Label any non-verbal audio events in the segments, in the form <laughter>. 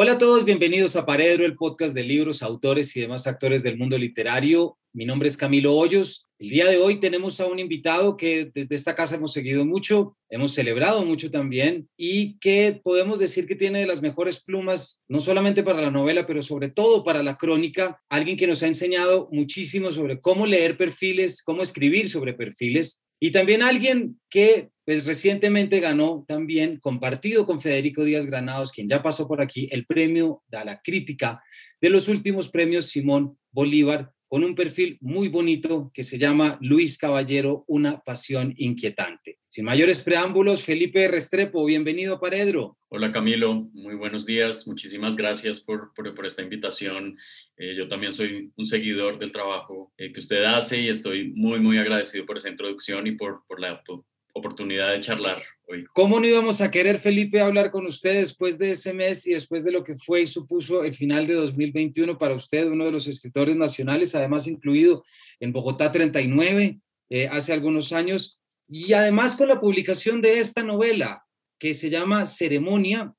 Hola a todos, bienvenidos a Paredro, el podcast de libros, autores y demás actores del mundo literario. Mi nombre es Camilo Hoyos. El día de hoy tenemos a un invitado que desde esta casa hemos seguido mucho, hemos celebrado mucho también y que podemos decir que tiene de las mejores plumas, no solamente para la novela, pero sobre todo para la crónica. Alguien que nos ha enseñado muchísimo sobre cómo leer perfiles, cómo escribir sobre perfiles y también alguien que pues recientemente ganó también, compartido con Federico Díaz Granados, quien ya pasó por aquí, el premio de la crítica de los últimos premios Simón Bolívar, con un perfil muy bonito que se llama Luis Caballero, una pasión inquietante. Sin mayores preámbulos, Felipe Restrepo, bienvenido a Paredro. Hola Camilo, muy buenos días, muchísimas gracias por, por, esta invitación. Eh, yo también soy un seguidor del trabajo eh, que usted hace y estoy muy, muy agradecido por esa introducción y por, por la oportunidad de charlar hoy. ¿Cómo no íbamos a querer, Felipe, hablar con usted después de ese mes y después de lo que fue y supuso el final de 2021 para usted, uno de los escritores nacionales, además incluido en Bogotá 39 eh, hace algunos años, y además con la publicación de esta novela que se llama Ceremonia,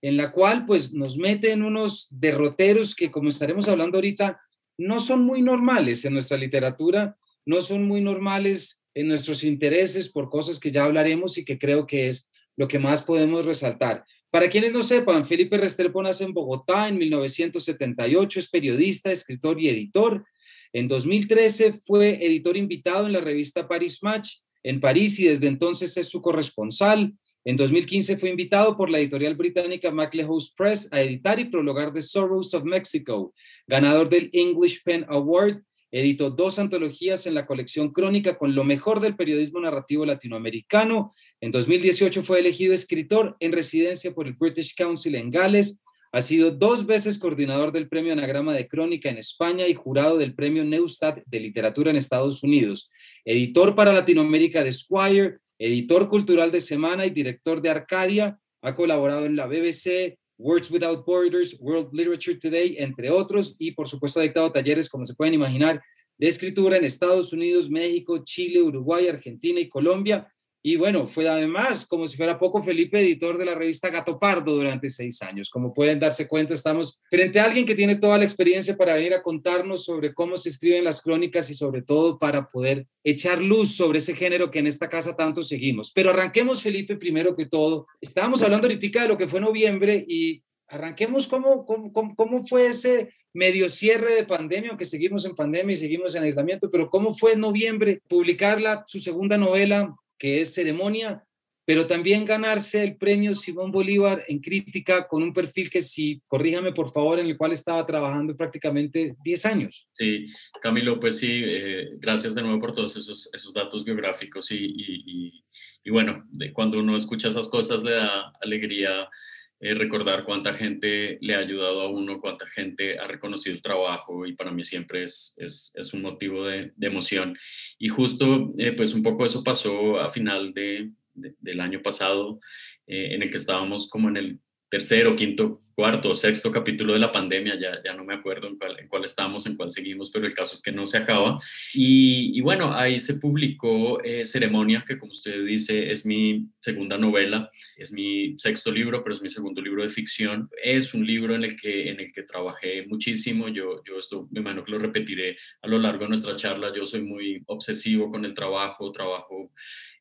en la cual pues nos mete en unos derroteros que, como estaremos hablando ahorita, no son muy normales en nuestra literatura, no son muy normales en nuestros intereses por cosas que ya hablaremos y que creo que es lo que más podemos resaltar. Para quienes no sepan, Felipe Restrepo nace en Bogotá en 1978, es periodista, escritor y editor. En 2013 fue editor invitado en la revista Paris Match en París y desde entonces es su corresponsal. En 2015 fue invitado por la editorial británica MacLehose Press a editar y prologar The Sorrows of Mexico, ganador del English Pen Award Editó dos antologías en la colección Crónica con lo mejor del periodismo narrativo latinoamericano. En 2018 fue elegido escritor en residencia por el British Council en Gales. Ha sido dos veces coordinador del Premio Anagrama de Crónica en España y jurado del Premio Neustadt de Literatura en Estados Unidos. Editor para Latinoamérica de Squire, editor cultural de Semana y director de Arcadia. Ha colaborado en la BBC, Words Without Borders, World Literature Today, entre otros, y por supuesto ha dictado talleres, como se pueden imaginar, de escritura en Estados Unidos, México, Chile, Uruguay, Argentina y Colombia. Y bueno, fue además, como si fuera poco, Felipe, editor de la revista Gato Pardo durante seis años. Como pueden darse cuenta, estamos frente a alguien que tiene toda la experiencia para venir a contarnos sobre cómo se escriben las crónicas y sobre todo para poder echar luz sobre ese género que en esta casa tanto seguimos. Pero arranquemos, Felipe, primero que todo. Estábamos hablando ahorita de lo que fue noviembre y arranquemos cómo, cómo, cómo fue ese medio cierre de pandemia, aunque seguimos en pandemia y seguimos en aislamiento, pero cómo fue en noviembre publicarla, su segunda novela, que es Ceremonia, pero también ganarse el premio Simón Bolívar en crítica con un perfil que sí, corríjame por favor, en el cual estaba trabajando prácticamente 10 años. Sí, Camilo, pues sí, eh, gracias de nuevo por todos esos, esos datos biográficos y, y, y, bueno, de cuando uno escucha esas cosas le da alegría eh, recordar cuánta gente le ha ayudado a uno, cuánta gente ha reconocido el trabajo y para mí siempre es, es, un motivo de, emoción. Y justo, eh, pues un poco eso pasó a final de, del año pasado, eh, en el que estábamos como en el tercero, quinto, cuarto o sexto capítulo de la pandemia, ya, ya no me acuerdo en cuál, en cuál estamos, en cuál seguimos, pero el caso es que no se acaba. Y, y bueno, ahí se publicó eh, Ceremonia, que como usted dice es mi segunda novela, es mi sexto libro, pero es mi segundo libro de ficción. Es un libro en el que, en el que trabajé muchísimo, yo, yo esto me imagino que lo repetiré a lo largo de nuestra charla, yo soy muy obsesivo con el trabajo, trabajo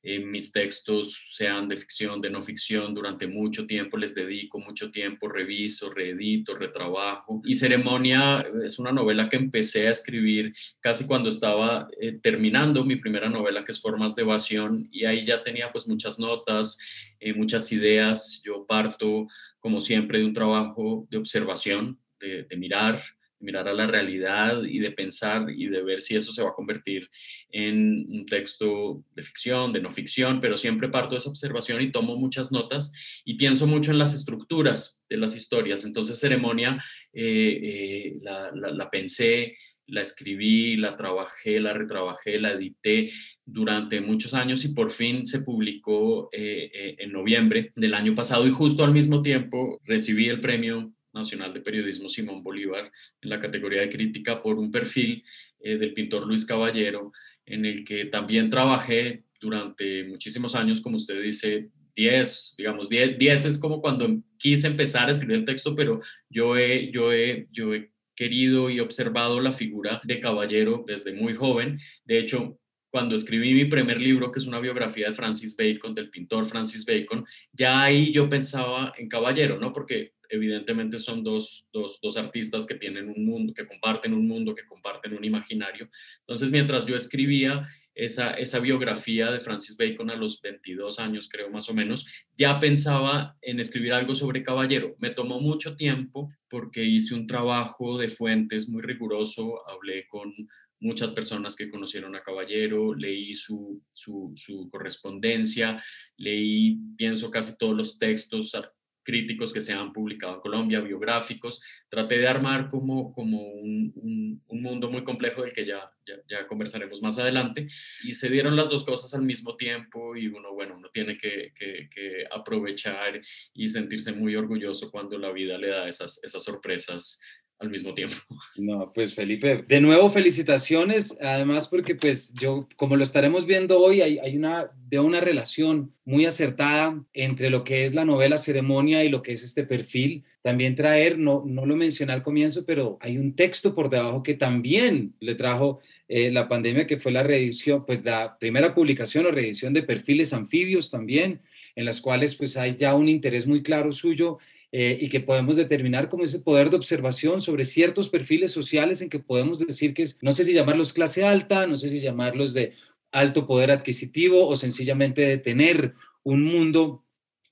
mis textos, sean de ficción, de no ficción, durante mucho tiempo les dedico mucho tiempo, reviso, reedito, retrabajo. Y Ceremonia es una novela que empecé a escribir casi cuando estaba eh, terminando mi primera novela, que es Formas de Evasión, y ahí ya tenía pues muchas notas, eh, muchas ideas. Yo parto, como siempre, de un trabajo de observación, de mirar, mirar a la realidad y de pensar y de ver si eso se va a convertir en un texto de ficción, de no ficción, pero siempre parto de esa observación y tomo muchas notas y pienso mucho en las estructuras de las historias. Entonces, ceremonia, eh, eh, la, la, pensé, la escribí, la trabajé, la retrabajé, la edité durante muchos años y por fin se publicó eh, en noviembre del año pasado y justo al mismo tiempo recibí el premio Nacional de Periodismo Simón Bolívar en la categoría de crítica por un perfil eh, del pintor Luis Caballero, en el que también trabajé durante muchísimos años, como usted dice, 10, digamos, 10, 10 es como cuando quise empezar a escribir el texto, pero yo he, yo he, yo he querido y observado la figura de caballero desde muy joven. De hecho, cuando escribí mi primer libro, que es una biografía de Francis Bacon, del pintor Francis Bacon, ya ahí yo pensaba en caballero, ¿no? Porque evidentemente son dos, dos, dos, artistas que tienen un mundo, que comparten un mundo, que comparten un imaginario. Entonces, mientras yo escribía esa, esa biografía de Francis Bacon a los 22 años, creo más o menos, ya pensaba en escribir algo sobre Caballero. Me tomó mucho tiempo porque hice un trabajo de fuentes muy riguroso, hablé con muchas personas que conocieron a Caballero, leí su, su, su correspondencia, leí, pienso, casi todos los textos, críticos que se han publicado en Colombia, biográficos. Traté de armar como, como un, un, mundo muy complejo del que ya, ya, conversaremos más adelante. Y se dieron las dos cosas al mismo tiempo y uno, bueno, uno tiene que, que, que aprovechar y sentirse muy orgulloso cuando la vida le da esas, esas sorpresas al mismo tiempo. No, pues Felipe, de nuevo felicitaciones, además porque pues yo, como lo estaremos viendo hoy, hay, una, veo una relación muy acertada entre lo que es la novela Ceremonia y lo que es este perfil. También traer, no, no lo mencioné al comienzo, pero hay un texto por debajo que también le trajo eh, la pandemia, que fue la reedición, pues la primera publicación o reedición de perfiles anfibios también, en las cuales pues hay ya un interés muy claro suyo eh, y que podemos determinar como ese poder de observación sobre ciertos perfiles sociales en que podemos decir que es, no sé si llamarlos clase alta, no sé si llamarlos de alto poder adquisitivo o sencillamente de tener un mundo,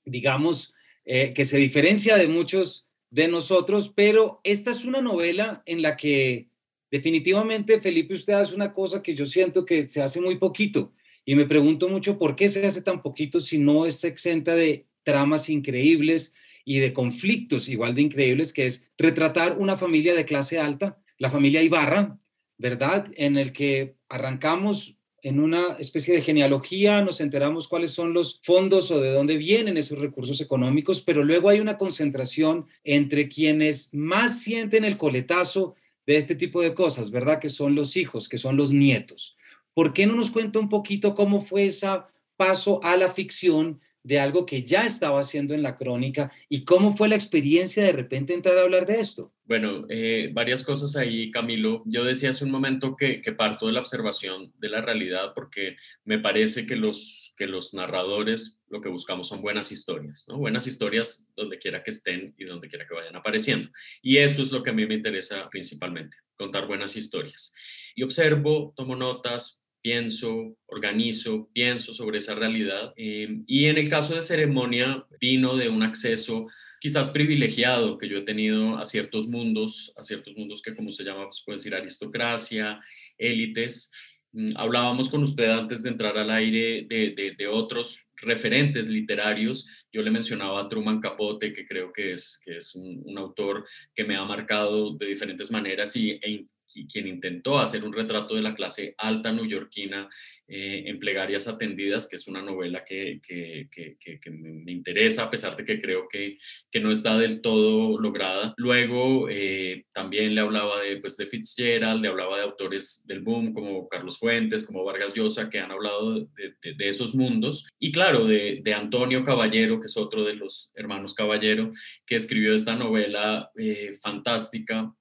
digamos, eh, que se diferencia de muchos de nosotros, pero esta es una novela en la que definitivamente, Felipe, usted hace una cosa que yo siento que se hace muy poquito y me pregunto mucho por qué se hace tan poquito si no es exenta de tramas increíbles, y de conflictos igual de increíbles, que es retratar una familia de clase alta, la familia Ibarra, ¿verdad? En el que arrancamos en una especie de genealogía, nos enteramos cuáles son los fondos o de dónde vienen esos recursos económicos, pero luego hay una concentración entre quienes más sienten el coletazo de este tipo de cosas, ¿verdad? Que son los hijos, que son los nietos. ¿Por qué no nos cuenta un poquito cómo fue ese paso a la ficción de algo que ya estaba haciendo en la crónica y cómo fue la experiencia de repente entrar a hablar de esto. Bueno, eh, varias cosas ahí, Camilo. Yo decía hace un momento que, parto de la observación de la realidad porque me parece que los, que los narradores lo que buscamos son buenas historias. Buenas historias donde quiera que estén y donde quiera que vayan apareciendo. Y eso es lo que a mí me interesa principalmente, contar buenas historias. Y observo, tomo notas, pienso, organizo, pienso sobre esa realidad. Eh, y en el caso de ceremonia, vino de un acceso quizás privilegiado que yo he tenido a ciertos mundos, a ciertos mundos que como se llama, pues puede decir aristocracia, élites. Mm, hablábamos con usted antes de entrar al aire de, de, otros referentes literarios. Yo le mencionaba a Truman Capote, que creo que es, que es un, un autor que me ha marcado de diferentes maneras y, e quien intentó hacer un retrato de la clase alta neoyorquina eh, en Plegarias Atendidas, que es una novela que, que, que, me interesa, a pesar de que creo que, no está del todo lograda. Luego eh, también le hablaba de, pues, de Fitzgerald, le hablaba de autores del boom como Carlos Fuentes, como Vargas Llosa, que han hablado de, de, esos mundos. Y claro, de, Antonio Caballero, que es otro de los hermanos Caballero, que escribió esta novela eh, fantástica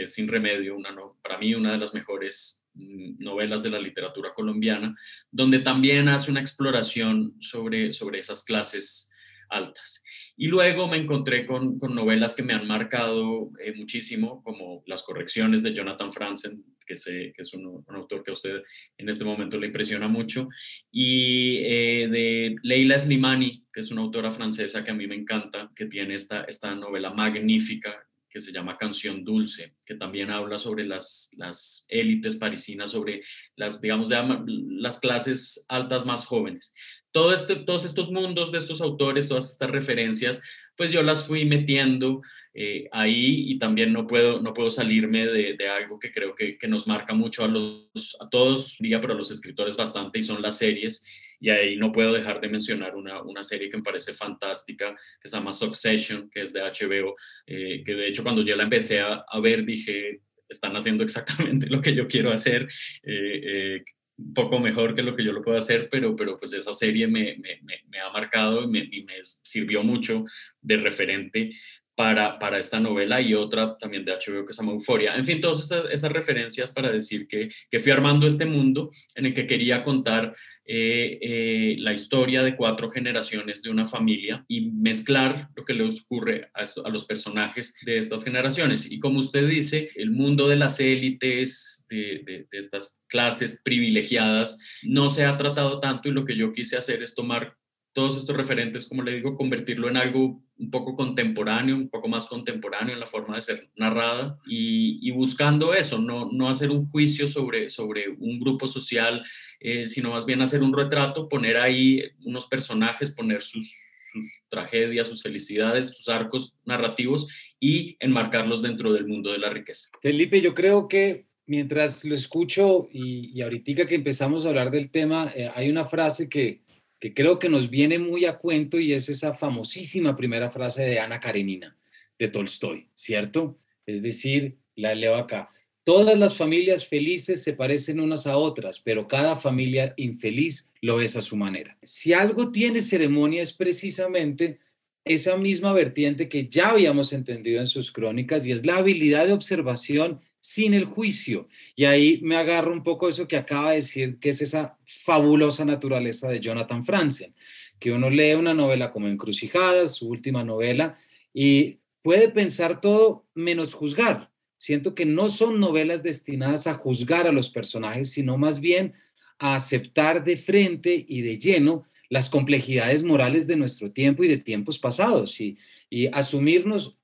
que es Sin Remedio, para mí una de las mejores mm, novelas de la literatura colombiana, donde también hace una exploración sobre, sobre esas clases altas. Y luego me encontré con, con novelas que me han marcado eh, muchísimo, como Las correcciones de Jonathan Franzen, que, sé, que es un, autor que a usted en este momento le impresiona mucho, y eh, de Leila Slimani, que es una autora francesa que a mí me encanta, que tiene esta, esta novela magnífica que se llama Canción Dulce, que también habla sobre las, las élites parisinas, sobre las, digamos, las clases altas más jóvenes. Todo este, todos estos mundos de estos autores, todas estas referencias, pues yo las fui metiendo eh, ahí y también no puedo, no puedo salirme de, de algo que creo que, que, nos marca mucho a, los, a todos, diga, pero a los escritores bastante, y son las series. Y ahí no puedo dejar de mencionar una, una, serie que me parece fantástica, que se llama Succession, que es de HBO, eh, que de hecho cuando yo la empecé a, a, ver dije, están haciendo exactamente lo que yo quiero hacer. Eh, un poco mejor que lo que yo lo puedo hacer, pero, pero pues esa serie me, me, me ha marcado y me, y me, sirvió mucho de referente para, para, esta novela y otra también de HBO que se llama Euforia. En fin, todas esas, esas referencias para decir que, que, fui armando este mundo en el que quería contar eh, eh, la historia de cuatro generaciones de una familia y mezclar lo que le ocurre a, los personajes de estas generaciones. Y como usted dice, el mundo de las élites, de, de estas clases privilegiadas, no se ha tratado tanto y lo que yo quise hacer es tomar todos estos referentes, como le digo, convertirlo en algo un poco contemporáneo, un poco más contemporáneo en la forma de ser narrada y, buscando eso, no, no hacer un juicio sobre, sobre un grupo social, eh, sino más bien hacer un retrato, poner ahí unos personajes, poner sus, sus tragedias, sus felicidades, sus arcos narrativos y enmarcarlos dentro del mundo de la riqueza. Felipe, yo creo que mientras lo escucho y, y ahorita que empezamos a hablar del tema, eh, hay una frase que, que creo que nos viene muy a cuento y es esa famosísima primera frase de Ana Karenina, de Tolstoy, ¿cierto? Es decir, la leo acá. Todas las familias felices se parecen unas a otras, pero cada familia infeliz lo es a su manera. Si algo tiene ceremonia es precisamente esa misma vertiente que ya habíamos entendido en sus crónicas y es la habilidad de observación sin el juicio. Y ahí me agarro un poco eso que acaba de decir, que es esa fabulosa naturaleza de Jonathan Franzen, que uno lee una novela como Encrucijadas, su última novela, y puede pensar todo menos juzgar. Siento que no son novelas destinadas a juzgar a los personajes, sino más bien a aceptar de frente y de lleno las complejidades morales de nuestro tiempo y de tiempos pasados y, y asumirnos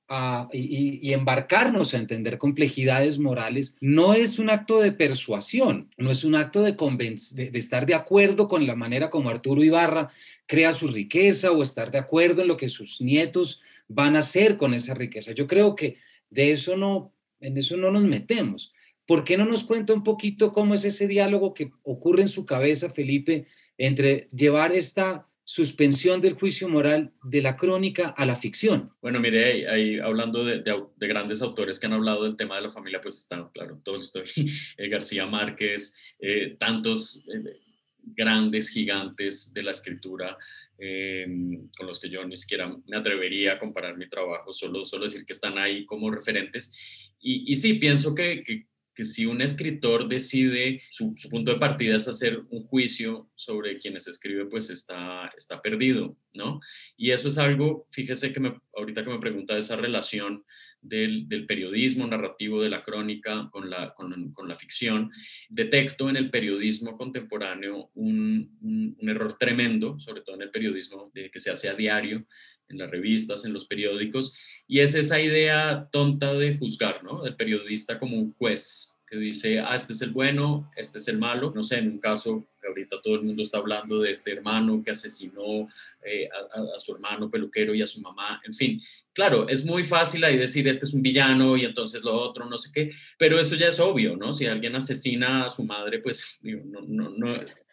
y, embarcarnos a entender complejidades morales no es un acto de persuasión, no es un acto de, de, estar de acuerdo con la manera como Arturo Ibarra crea su riqueza o estar de acuerdo en lo que sus nietos van a hacer con esa riqueza. Yo creo que de eso no, en eso no nos metemos. ¿Por qué no nos cuenta un poquito cómo es ese diálogo que ocurre en su cabeza, Felipe, entre llevar esta suspensión del juicio moral de la crónica a la ficción. Bueno, mire, ahí, hablando de, de, grandes autores que han hablado del tema de la familia, pues están, claro, Tolstoy, <laughs> eh, García Márquez, eh, tantos eh, grandes gigantes de la escritura em, con los que yo ni siquiera me atrevería a comparar mi trabajo, solo, solo decir que están ahí como referentes. Y, sí, pienso que que si un escritor decide, su, punto de partida es hacer un juicio sobre quienes escribe, pues está, está perdido, ¿no? Y eso es algo, fíjese que me, ahorita que me pregunta esa relación del, periodismo narrativo, de la crónica con la, con, la ficción, detecto en el periodismo contemporáneo un, un, error tremendo, sobre todo en el periodismo que se hace a diario, en las revistas, en los periódicos, y es esa idea tonta de juzgar, ¿no? Del periodista como un juez que dice, ah, este es el bueno, este es el malo. No sé, en un caso que ahorita todo el mundo está hablando de este hermano que asesinó eh, a, su hermano peluquero y a su mamá, en fin. Claro, es muy fácil ahí decir, este es un villano y entonces lo otro, no sé qué, pero eso ya es obvio, ¿no? Si alguien asesina a su madre, pues <laughs> no, no,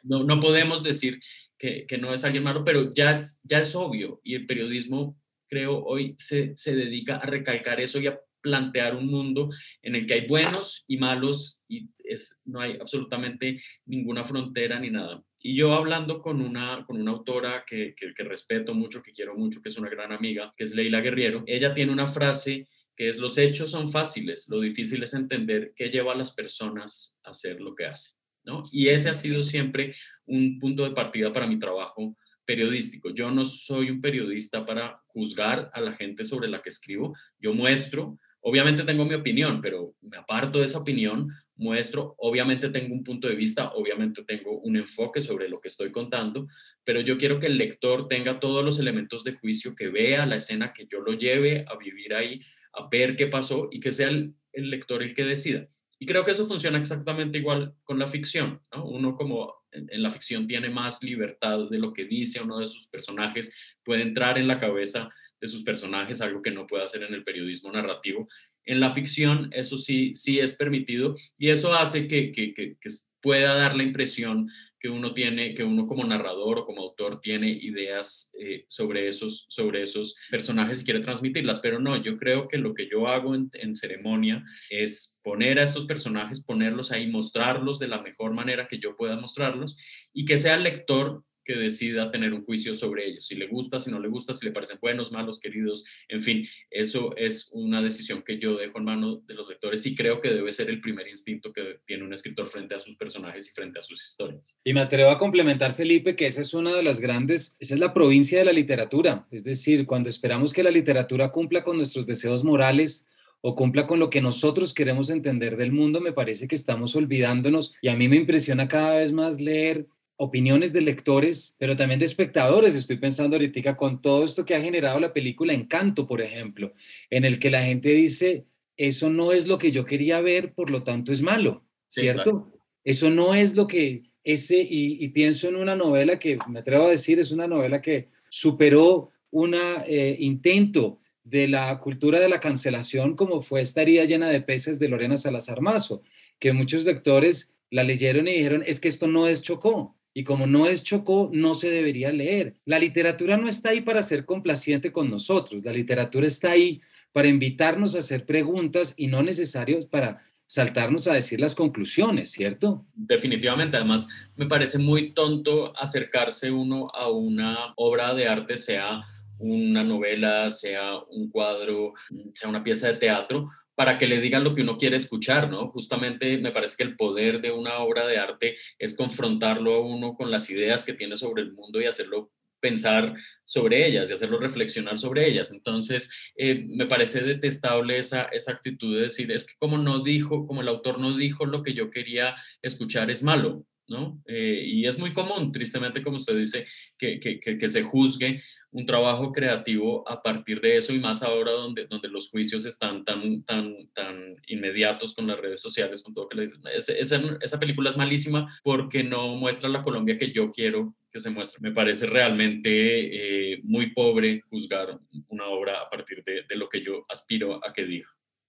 no, no, podemos decir que, no es alguien malo, pero ya es, ya es obvio y el periodismo creo hoy se, se dedica a recalcar eso y a plantear un mundo en el que hay buenos y malos y es, no hay absolutamente ninguna frontera ni nada. Y yo hablando con una, con una autora que, que, que respeto mucho, que quiero mucho, que es una gran amiga, que es Leila Guerriero, ella tiene una frase que es los hechos son fáciles, lo difícil es entender qué lleva a las personas a hacer lo que hacen. Y ese ha sido siempre un punto de partida para mi trabajo periodístico. Yo no soy un periodista para juzgar a la gente sobre la que escribo. Yo muestro Obviamente tengo mi opinión, pero me aparto de esa opinión, muestro, obviamente tengo un punto de vista, obviamente tengo un enfoque sobre lo que estoy contando, pero yo quiero que el lector tenga todos los elementos de juicio, que vea la escena, que yo lo lleve a vivir ahí, a ver qué pasó y que sea el, lector el que decida. Y creo que eso funciona exactamente igual con la ficción. Uno como en, la ficción tiene más libertad de lo que dice uno de sus personajes, puede entrar en la cabeza de sus personajes, algo que no puede hacer en el periodismo narrativo. En la ficción eso sí, sí es permitido y eso hace que, que, que, pueda dar la impresión que uno tiene, que uno como narrador o como autor tiene ideas eh, sobre, esos, sobre esos personajes y quiere transmitirlas, pero no, yo creo que lo que yo hago en, en ceremonia es poner a estos personajes, ponerlos ahí, mostrarlos de la mejor manera que yo pueda mostrarlos y que sea el lector que decida tener un juicio sobre ellos, si le gusta, si no le gusta, si le parecen buenos, malos, queridos, en fin, eso es una decisión que yo dejo en manos de los lectores y creo que debe ser el primer instinto que tiene un escritor frente a sus personajes y frente a sus historias. Y me atrevo a complementar, Felipe, que esa es una de las grandes, esa es la provincia de la literatura, es decir, cuando esperamos que la literatura cumpla con nuestros deseos morales, o cumpla con lo que nosotros queremos entender del mundo, me parece que estamos olvidándonos y a mí me impresiona cada vez más leer opiniones de lectores, pero también de espectadores. Estoy pensando ahorita con todo esto que ha generado la película Encanto, por ejemplo, en el que la gente dice, eso no es lo que yo quería ver, por lo tanto es malo, ¿cierto? Eso no es lo que ese, y, pienso en una novela que me atrevo a decir, es una novela que superó un eh, intento de la cultura de la cancelación como fue Estaría llena de peces de Lorena Salazar Mazo, que muchos lectores la leyeron y dijeron, es que esto no es Chocó, y como no es Chocó, no se debería leer. La literatura no está ahí para ser complaciente con nosotros, la literatura está ahí para invitarnos a hacer preguntas y no necesarios para saltarnos a decir las conclusiones, ¿cierto? Definitivamente, además me parece muy tonto acercarse uno a una obra de arte, sea una novela, sea un cuadro, sea una pieza de teatro, para que le digan lo que uno quiere escuchar, ¿no? Justamente me parece que el poder de una obra de arte es confrontarlo a uno con las ideas que tiene sobre el mundo y hacerlo pensar sobre ellas y hacerlo reflexionar sobre ellas. Entonces, eh, me parece detestable esa, esa actitud de decir, es que como no dijo, como el autor no dijo lo que yo quería escuchar, es malo. ¿no? Eh, y es muy común, tristemente, como usted dice, que, que, que, se juzgue un trabajo creativo a partir de eso y más ahora donde, donde los juicios están tan, tan, tan inmediatos con las redes sociales, con todo que le dicen. esa, esa, película es malísima porque no muestra la Colombia que yo quiero que se muestre. Me parece realmente eh, muy pobre juzgar una obra a partir de, de lo que yo aspiro a que diga.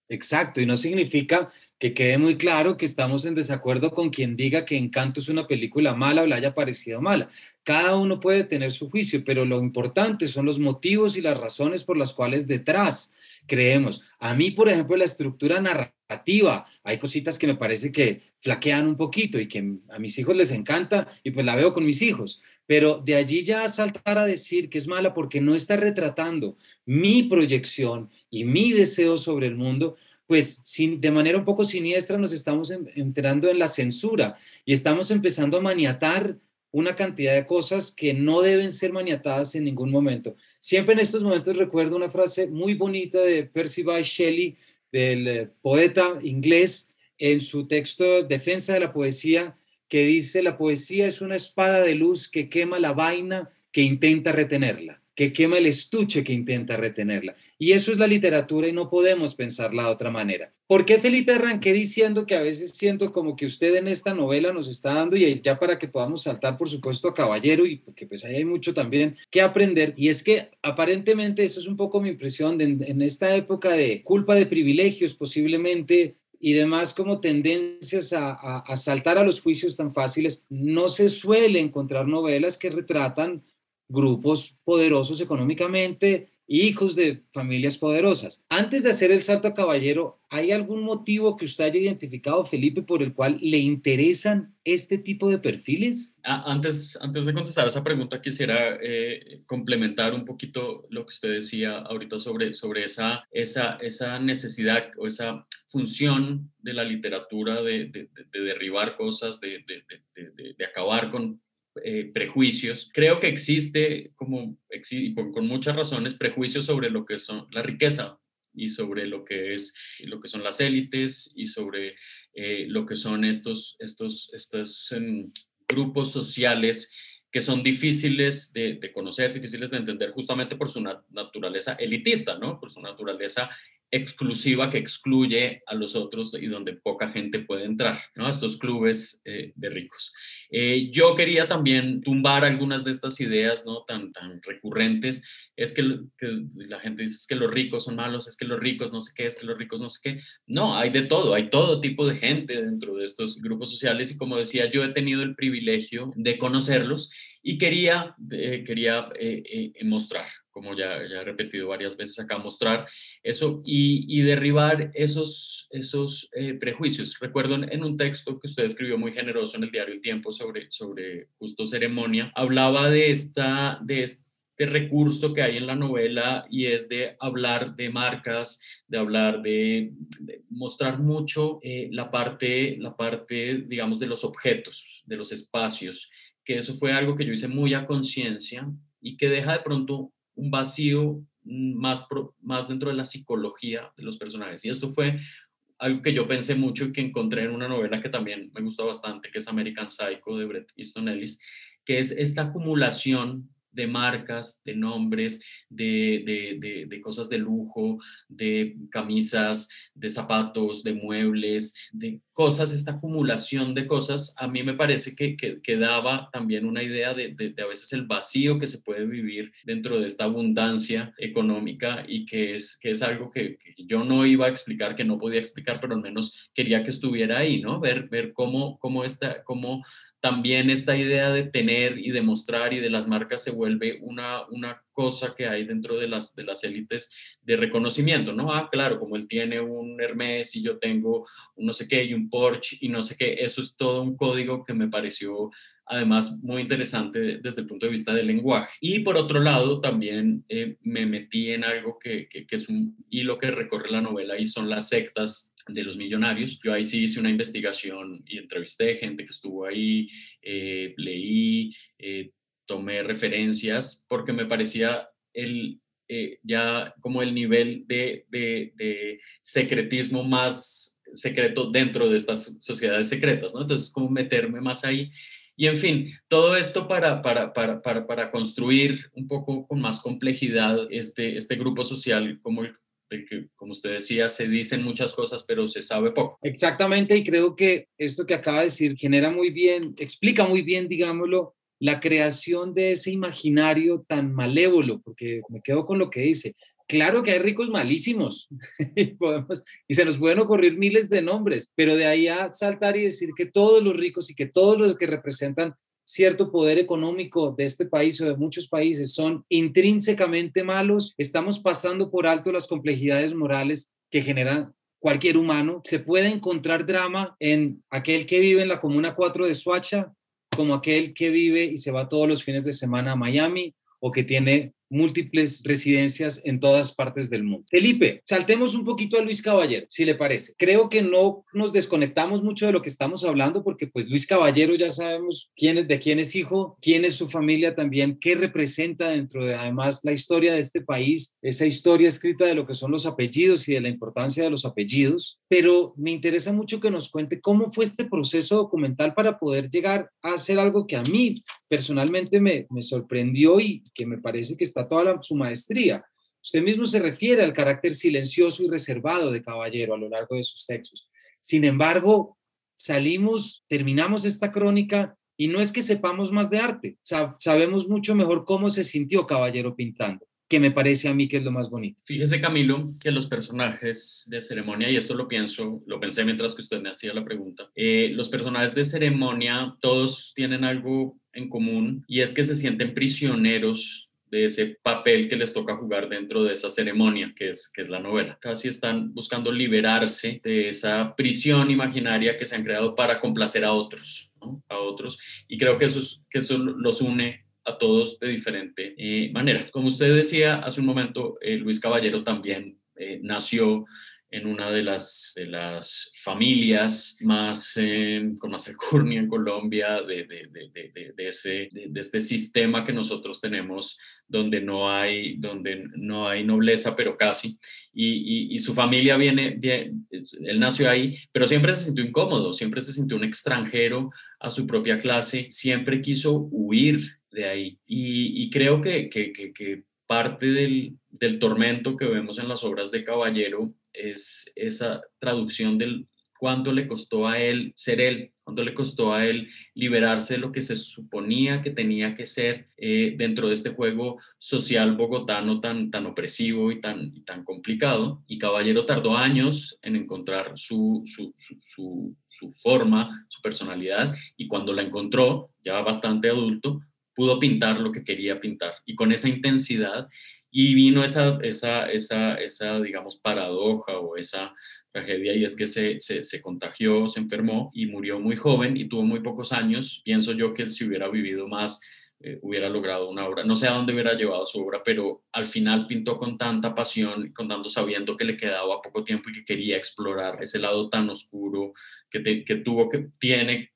Exacto, y no significa que quede muy claro que estamos en desacuerdo con quien diga que Encanto es una película mala o le haya parecido mala. Cada uno puede tener su juicio, pero lo importante son los motivos y las razones por las cuales detrás creemos. A mí, por ejemplo, la estructura narrativa, hay cositas que me parece que flaquean un poquito y que a mis hijos les encanta y pues la veo con mis hijos. Pero de allí ya saltar a decir que es mala porque no está retratando mi proyección y mi deseo sobre el mundo, pues de manera un poco siniestra nos estamos enterando en la censura y estamos empezando a maniatar una cantidad de cosas que no deben ser maniatadas en ningún momento. Siempre en estos momentos recuerdo una frase muy bonita de Percy Bysshe Shelley, del eh, poeta inglés, en su texto Defensa de la Poesía, que dice, la poesía es una espada de luz que quema la vaina que intenta retenerla, que quema el estuche que intenta retenerla. Y eso es la literatura y no podemos pensarla de otra manera. ¿Por qué Felipe arranqué diciendo que a veces siento como que usted en esta novela nos está dando, y ya para que podamos saltar, por supuesto, a Caballero, y porque pues ahí hay mucho también que aprender, y es que aparentemente eso es un poco mi impresión de, en esta época de culpa de privilegios posiblemente y demás como tendencias a, a saltar a los juicios tan fáciles, no se suele encontrar novelas que retratan grupos poderosos económicamente, hijos de familias poderosas. Antes de hacer el salto a caballero, ¿hay algún motivo que usted haya identificado, Felipe, por el cual le interesan este tipo de perfiles? Antes, antes de contestar esa pregunta, quisiera eh, complementar un poquito lo que usted decía ahorita sobre, sobre esa, esa, esa necesidad o esa función de la literatura de, de, de derribar cosas, de, de acabar con eh, prejuicios. Creo que existe, como con, muchas razones, prejuicios sobre lo que son la riqueza y sobre lo que es lo que son las élites y sobre eh, lo que son estos, estos, estos em, grupos sociales que son difíciles de, conocer, difíciles de entender justamente por su naturaleza elitista, ¿no? Por su naturaleza exclusiva que excluye a los otros y donde poca gente puede entrar, ¿no? Estos clubes eh, de ricos. Eh, yo quería también tumbar algunas de estas ideas, ¿no? Tan, recurrentes. Es que, la gente dice que los ricos son malos, es que los ricos no sé qué, es que los ricos no sé qué. No, hay de todo, hay todo tipo de gente dentro de estos grupos sociales y como decía, yo he tenido el privilegio de conocerlos y quería, eh, quería mostrar como ya, ya, he repetido varias veces acá, mostrar eso y, derribar esos, esos eh, prejuicios. Recuerdo en, un texto que usted escribió muy generoso en el diario El Tiempo sobre, sobre justo ceremonia, hablaba de, esta, de este recurso que hay en la novela y es de hablar de marcas, de hablar de, mostrar mucho eh, la, parte, la parte, digamos, de los objetos, de los espacios, que eso fue algo que yo hice muy a conciencia y que deja de pronto un vacío más, más dentro de la psicología de los personajes. Y esto fue algo que yo pensé mucho y que encontré en una novela que también me gustó bastante, que es American Psycho de Bret Easton Ellis, que es esta acumulación de marcas, de nombres, de, de, cosas de lujo, de camisas, de zapatos, de muebles, de cosas, esta acumulación de cosas, a mí me parece que, que, daba también una idea de, a veces el vacío que se puede vivir dentro de esta abundancia económica y que es, que es algo que, yo no iba a explicar, que no podía explicar, pero al menos quería que estuviera ahí, ¿no? Ver, ver cómo, cómo, esta, cómo también esta idea de tener y demostrar y de las marcas se vuelve una, una cosa que hay dentro de las, de las élites de reconocimiento, ¿no? Ah, claro, como él tiene un Hermes y yo tengo un no sé qué y un Porsche y no sé qué, eso es todo un código que me pareció además muy interesante desde el punto de vista del lenguaje. Y por otro lado, también eh, me metí en algo que, que, que, es un hilo que recorre la novela y son las sectas de los millonarios. Yo ahí sí hice una investigación y entrevisté gente que estuvo ahí, eh, leí, eh, tomé referencias porque me parecía el, eh, ya como el nivel de, de, secretismo más secreto dentro de estas sociedades secretas, ¿no? Entonces, como meterme más ahí. Y en fin, todo esto para, para, para, para, construir un poco con más complejidad este, este grupo social como el, del que, como usted decía, se dicen muchas cosas, pero se sabe poco. Exactamente, y creo que esto que acaba de decir genera muy bien, explica muy bien, digámoslo, la creación de ese imaginario tan malévolo, porque me quedo con lo que dice. Claro que hay ricos malísimos <laughs> y, y se nos pueden ocurrir miles de nombres, pero de ahí a saltar y decir que todos los ricos y que todos los que representan cierto poder económico de este país o de muchos países son intrínsecamente malos, estamos pasando por alto las complejidades morales que generan cualquier humano. Se puede encontrar drama en aquel que vive en la Comuna 4 de Suacha, como aquel que vive y se va todos los fines de semana a Miami o que tiene múltiples residencias en todas partes del mundo. Felipe, saltemos un poquito a Luis Caballero, si le parece. Creo que no nos desconectamos mucho de lo que estamos hablando porque pues Luis Caballero ya sabemos quién es, de quién es hijo, quién es su familia también, qué representa dentro de además la historia de este país, esa historia escrita de lo que son los apellidos y de la importancia de los apellidos, pero me interesa mucho que nos cuente cómo fue este proceso documental para poder llegar a hacer algo que a mí personalmente me, me sorprendió y que me parece que está toda su maestría. Usted mismo se refiere al carácter silencioso y reservado de Caballero a lo largo de sus textos. Sin embargo, salimos, terminamos esta crónica y no es que sepamos más de arte, sabemos mucho mejor cómo se sintió Caballero pintando que me parece a mí que es lo más bonito. Fíjese, Camilo, que los personajes de ceremonia, y esto lo pienso, lo pensé mientras que usted me hacía la pregunta, eh, los personajes de ceremonia todos tienen algo en común y es que se sienten prisioneros de ese papel que les toca jugar dentro de esa ceremonia que es, que es la novela. Casi están buscando liberarse de esa prisión imaginaria que se han creado para complacer a otros, a otros. Y creo que eso, que eso los une a todos de diferente eh, manera. Como usted decía hace un momento, eh, Luis Caballero también eh, nació en una de las, familias más, eh, con más alcurnia en Colombia, de, de, de, ese, de, este sistema que nosotros tenemos, donde no hay, donde no hay nobleza, pero casi. Y, y, su familia viene, él nació ahí, pero siempre se sintió incómodo, siempre se sintió un extranjero a su propia clase, siempre quiso huir de ahí. Y, creo que, que, que, que parte del, del tormento que vemos en las obras de Caballero es esa traducción del cuánto le costó a él ser él, cuánto le costó a él liberarse de lo que se suponía que tenía que ser eh, dentro de este juego social bogotano tan, tan opresivo y tan, tan complicado. Y Caballero tardó años en encontrar su, su, su, su forma, su personalidad, y cuando la encontró, ya bastante adulto, pudo pintar lo que quería pintar. Y con esa intensidad y vino esa, esa, esa, esa, digamos, paradoja o esa tragedia y es que se, se, contagió, se enfermó y murió muy joven y tuvo muy pocos años. Pienso yo que si hubiera vivido más, eh, hubiera logrado una obra. No sé a dónde hubiera llevado su obra, pero al final pintó con tanta pasión, contando sabiendo que le quedaba poco tiempo y que quería explorar ese lado tan oscuro que, que tuvo, que tiene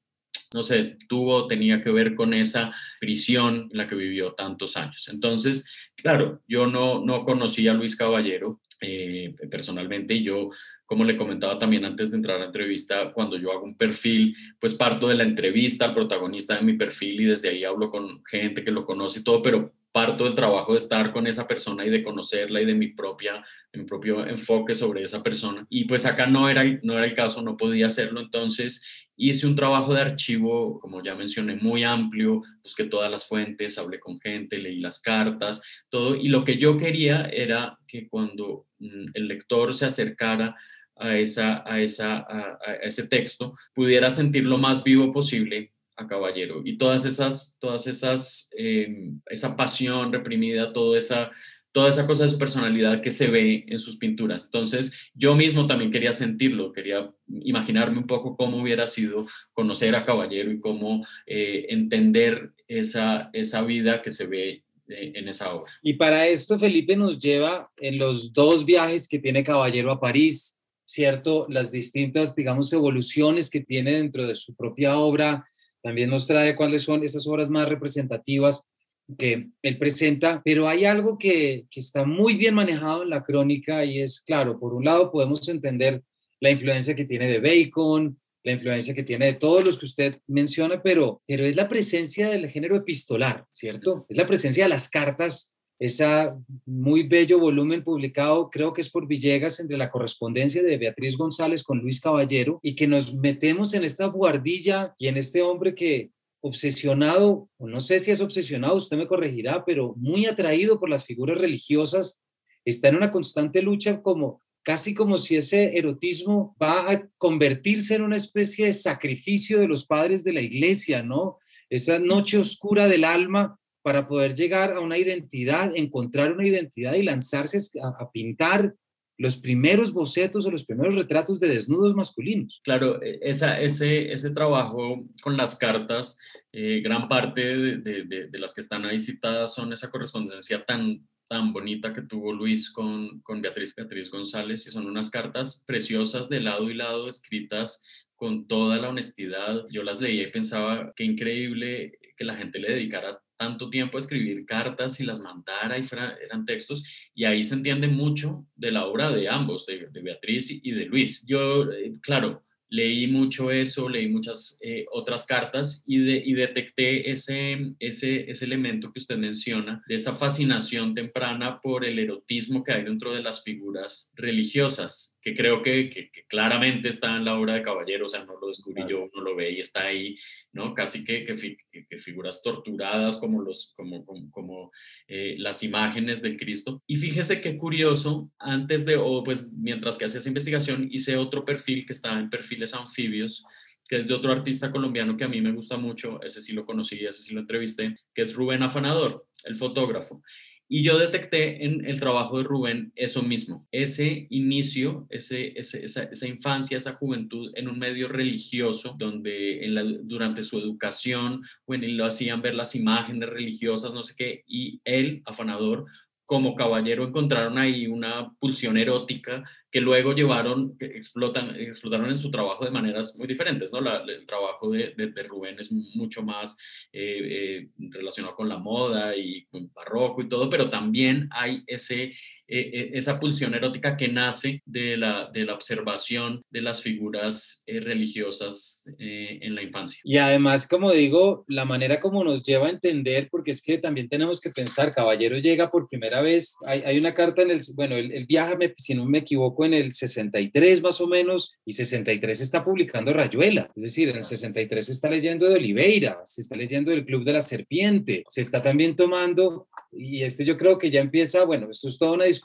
no sé, tuvo, tenía que ver con esa prisión en la que vivió tantos años. Entonces, claro, yo no, no conocí a Luis Caballero eh, personalmente y yo, como le comentaba también antes de entrar a la entrevista, cuando yo hago un perfil, pues parto de la entrevista al protagonista de mi perfil y desde ahí hablo con gente que lo conoce y todo, pero parto del trabajo de estar con esa persona y de conocerla y de mi propia mi propio enfoque sobre esa persona. Y pues acá no era no era el caso no podía hacerlo. Entonces Hice un trabajo de archivo, como ya mencioné, muy amplio, busqué todas las fuentes, hablé con gente, leí las cartas, todo. Y lo que yo quería era que cuando mm, el lector se acercara a, esa, a, esa, a, ese texto, pudiera sentir lo más vivo posible a Caballero. Y todas esas, todas esas, em, esa pasión reprimida, toda esa toda esa cosa de su personalidad que se ve en sus pinturas. Entonces, yo mismo también quería sentirlo, quería imaginarme un poco cómo hubiera sido conocer a Caballero y cómo eh, entender esa, esa vida que se ve eh, en esa obra. Y para esto, Felipe nos lleva en los dos viajes que tiene Caballero a París, ¿cierto? Las distintas, digamos, evoluciones que tiene dentro de su propia obra. También nos trae cuáles son esas obras más representativas que él presenta, pero hay algo que, que, está muy bien manejado en la crónica y es, claro, por un lado podemos entender la influencia que tiene de Bacon, la influencia que tiene de todos los que usted menciona, pero, pero es la presencia del género epistolar, ¿cierto? Es la presencia de las cartas, ese muy bello volumen publicado, creo que es por Villegas, entre la correspondencia de Beatriz González con Luis Caballero, y que nos metemos en esta guardilla y en este hombre que, obsesionado, o no sé si es obsesionado, usted me corregirá, pero muy atraído por las figuras religiosas, está en una constante lucha como casi como si ese erotismo va a convertirse en una especie de sacrificio de los padres de la iglesia, ¿no? Esa noche oscura del alma para poder llegar a una identidad, encontrar una identidad y lanzarse a, pintar los primeros bocetos o los primeros retratos de desnudos masculinos. Claro, e, ese, ese trabajo con las cartas, eh, gran parte de, de, las que están ahí citadas son esa correspondencia tan, tan bonita que tuvo Luis con, con Beatriz, Beatriz González, y son unas cartas preciosas de lado y lado, escritas con toda la honestidad. Yo las leía y pensaba, qué increíble que la gente le dedicara tanto tiempo a escribir cartas y las mandara y eran textos, y ahí se entiende mucho de la obra de ambos, de, Beatriz y de Luis. Yo, eh, claro, leí mucho eso, leí muchas eh, otras cartas y, de, y detecté ese, ese, ese elemento que usted menciona, de esa fascinación temprana por el erotismo que hay dentro de las figuras religiosas, que creo que, que, claramente está en la obra de Caballero, o sea, no lo descubrí yo, uno lo ve y está ahí, ¿no? Casi que, que figuras torturadas como, los, como, como, como eh, las imágenes del Cristo. Y fíjese qué curioso, antes de, o pues mientras que hacía esa investigación, hice otro perfil que estaba en perfiles anfibios, que es de otro artista colombiano que a mí me gusta mucho, ese sí lo conocí, ese sí lo entrevisté, que es Rubén Afanador, el fotógrafo. Y yo detecté en el trabajo de Rubén eso mismo, ese inicio, ese, esa, infancia, esa juventud en un medio religioso, donde durante su educación, bueno, lo hacían ver las imágenes religiosas, no sé qué, y él, afanador, como caballero encontraron ahí una pulsión erótica que luego llevaron, que explotan, explotaron en su trabajo de maneras muy diferentes, ¿no? el trabajo de, de, Rubén es mucho más eh, eh, relacionado con la moda y con barroco y todo, pero también hay ese, eh, eh, esa pulsión erótica que nace de la, de la observación de las figuras eh, religiosas en la infancia. Y además, como digo, la manera como nos lleva a entender, porque es que también tenemos que pensar, Caballero llega por primera vez, hay, hay una carta en el, bueno, el, viaja, si no me equivoco, en el 63 más o menos, y 63 está publicando Rayuela, es decir, en el 63 se está leyendo de Oliveira, se está leyendo del Club de la Serpiente, se está también tomando, y este yo creo que ya empieza, bueno, esto es toda una discusión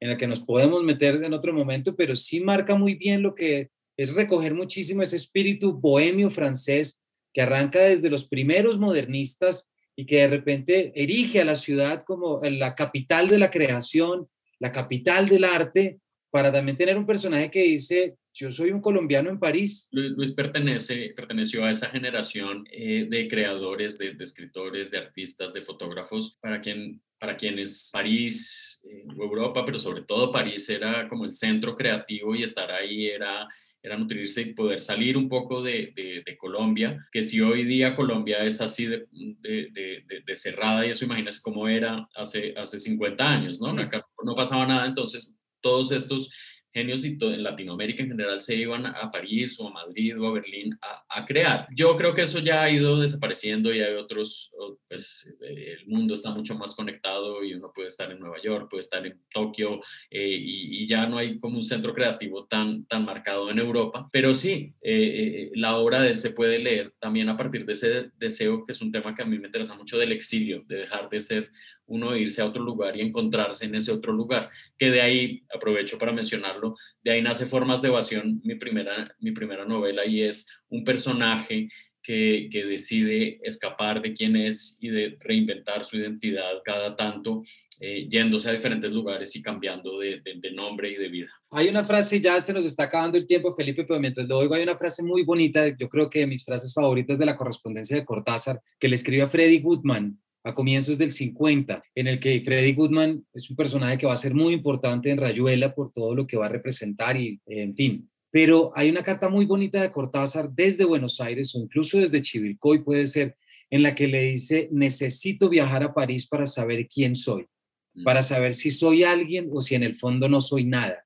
en la que nos podemos meter en otro momento, pero sí marca muy bien lo que es recoger muchísimo ese espíritu bohemio francés que arranca desde los primeros modernistas y que de repente erige a la ciudad como la capital de la creación, la capital del arte, para también tener un personaje que dice, yo soy un colombiano en París. Luis pertenece, perteneció a esa generación eh, de creadores, de, escritores, de artistas, de fotógrafos, para, quien, para quienes París eh, o Europa, pero sobre todo París era como el centro creativo y estar ahí era era nutrirse y poder salir un poco de, de, Colombia, que si hoy día Colombia es así de, de, cerrada y eso imagínese cómo era hace, hace 50 años, ¿no? Acá no pasaba nada, entonces todos estos genios en Latinoamérica en general se iban a París o a Madrid o a Berlín a, crear. Yo creo que eso ya ha ido desapareciendo y hay otros, pues eh, el mundo está mucho más conectado y uno puede estar en Nueva York, puede estar en Tokio eh, y, ya no hay como un centro creativo tan, tan marcado en Europa, pero sí, eh, la obra de él se puede leer también a partir de ese deseo, que es un tema que a mí me interesa mucho del exilio, de dejar de ser uno irse a otro lugar y encontrarse en ese otro lugar, que de ahí, aprovecho para mencionarlo, de ahí nace Formas de Evasión, mi primera, mi primera novela, y es un personaje que, que, decide escapar de quién es y de reinventar su identidad cada tanto, eh, yéndose a diferentes lugares y cambiando de, de, nombre y de vida. Hay una frase, ya se nos está acabando el tiempo, Felipe, pero mientras lo oigo, hay una frase muy bonita, yo creo que de mis frases favoritas de la correspondencia de Cortázar, que le escribe a Freddy Goodman, a comienzos del 50, en el que Freddy Goodman es un personaje que va a ser muy importante en Rayuela por todo lo que va a representar y, en fin. Pero hay una carta muy bonita de Cortázar desde Buenos Aires o incluso desde Chivilcoy, puede ser, en la que le dice, necesito viajar a París para saber quién soy, mm. para saber si soy alguien o si en el fondo no soy nada.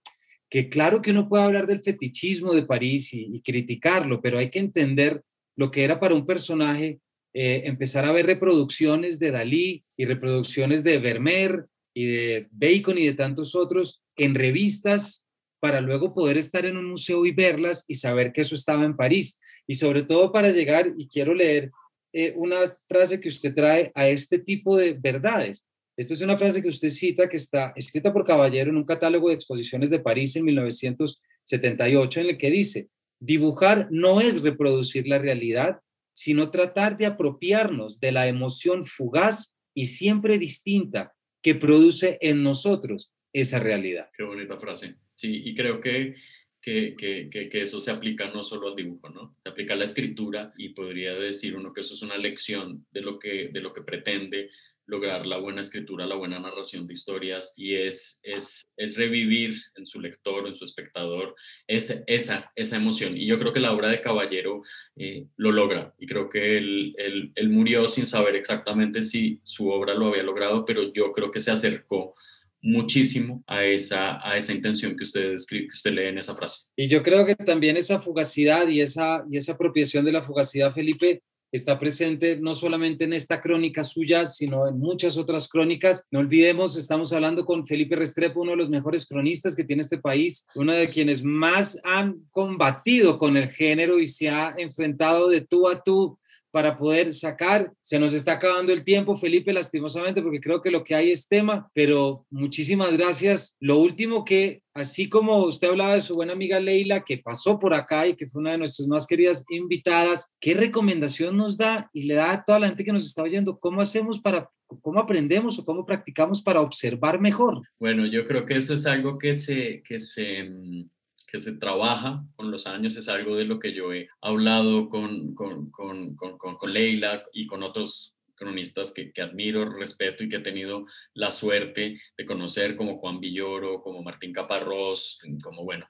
Que claro que uno puede hablar del fetichismo de París y, y criticarlo, pero hay que entender lo que era para un personaje eh, empezar a ver reproducciones de Dalí y reproducciones de Vermeer y de Bacon y de tantos otros en revistas para luego poder estar en un museo y verlas y saber que eso estaba en París. Y sobre todo para llegar, y quiero leer eh, una frase que usted trae a este tipo de verdades. Esta es una frase que usted cita que está escrita por Caballero en un catálogo de exposiciones de París en 1978 en el que dice, dibujar no es reproducir la realidad, sino tratar de apropiarnos de la emoción fugaz y siempre distinta que produce en nosotros esa realidad. Qué bonita frase. Sí, y creo que, que, que, que, eso se aplica no solo al dibujo, ¿no? Se aplica a la escritura y podría decir uno que eso es una lección de lo que, de lo que pretende lograr la buena escritura, la buena narración de historias y es, es, es revivir en su lector, en su espectador, esa, esa, esa emoción. Y yo creo que la obra de Caballero eh, lo logra y creo que él, él, él, murió sin saber exactamente si su obra lo había logrado, pero yo creo que se acercó muchísimo a esa, a esa intención que usted, escribe, que usted lee en esa frase. Y yo creo que también esa fugacidad y esa, y esa apropiación de la fugacidad, Felipe, está presente no solamente en esta crónica suya, sino en muchas otras crónicas. No olvidemos, estamos hablando con Felipe Restrepo, uno de los mejores cronistas que tiene este país, uno de quienes más han combatido con el género y se ha enfrentado de tú a tú para poder sacar. Se nos está acabando el tiempo, Felipe, lastimosamente, porque creo que lo que hay es tema, pero muchísimas gracias. Lo último que, así como usted hablaba de su buena amiga Leila, que pasó por acá y que fue una de nuestras más queridas invitadas, ¿qué recomendación nos da y le da a toda la gente que nos está oyendo? ¿Cómo hacemos para ¿Cómo aprendemos o cómo practicamos para observar mejor? Bueno, yo creo que eso es algo que se, que se, mm, que se trabaja con los años, es algo de lo que yo he hablado con, con, con, con Leila y con otros cronistas que, admiro, respeto y que he tenido la suerte de conocer como Juan Villoro, como Martín Caparrós, como bueno,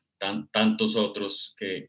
tantos otros que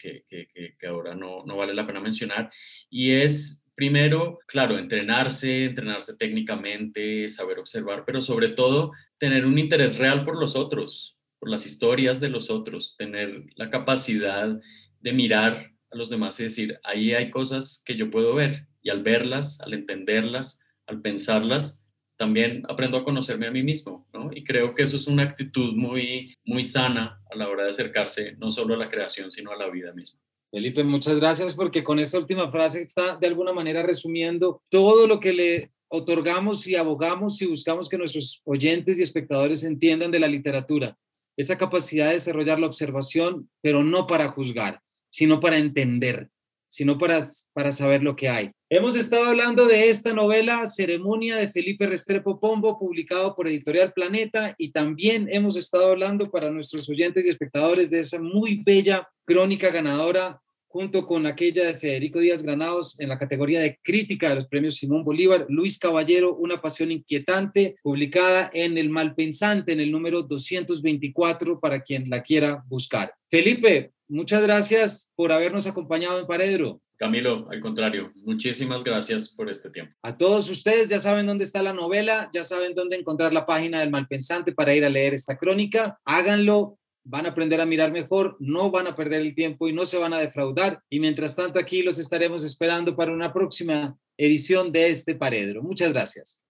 ahora no, no, vale la pena mencionar. Y es primero, claro, entrenarse, entrenarse técnicamente, saber observar, pero sobre todo tener un interés real por los otros, por las historias de los otros, tener la capacidad de mirar a los demás y decir, ahí hay cosas que yo puedo ver y al verlas, al entenderlas, al pensarlas, también aprendo a conocerme a mí mismo, ¿no? Y creo que eso es una actitud muy, muy sana a la hora de acercarse no solo a la creación, sino a la vida misma. Felipe, muchas gracias porque con esta última frase está de alguna manera resumiendo todo lo que le otorgamos y abogamos y buscamos que nuestros oyentes y espectadores entiendan de la literatura. Esa capacidad de desarrollar la observación, pero no para juzgar, sino para entender, sino para, para saber lo que hay. Hemos estado hablando de esta novela, Ceremonia de Felipe Restrepo Pombo, publicado por Editorial Planeta, y también hemos estado hablando para nuestros oyentes y espectadores de esa muy bella crónica ganadora junto con aquella de Federico Díaz Granados en la categoría de crítica de los premios Simón Bolívar, Luis Caballero, Una pasión inquietante, publicada en El Malpensante, en el número 224, para quien la quiera buscar. Felipe, muchas gracias por habernos acompañado en Paredro. Camilo, al contrario, muchísimas gracias por este tiempo. A todos ustedes ya saben dónde está la novela, ya saben dónde encontrar la página del Malpensante para ir a leer esta crónica. Háganlo, van a aprender a mirar mejor, no van a perder el tiempo y no se van a defraudar. Y mientras tanto aquí los estaremos esperando para una próxima edición de este Paredro. Muchas gracias.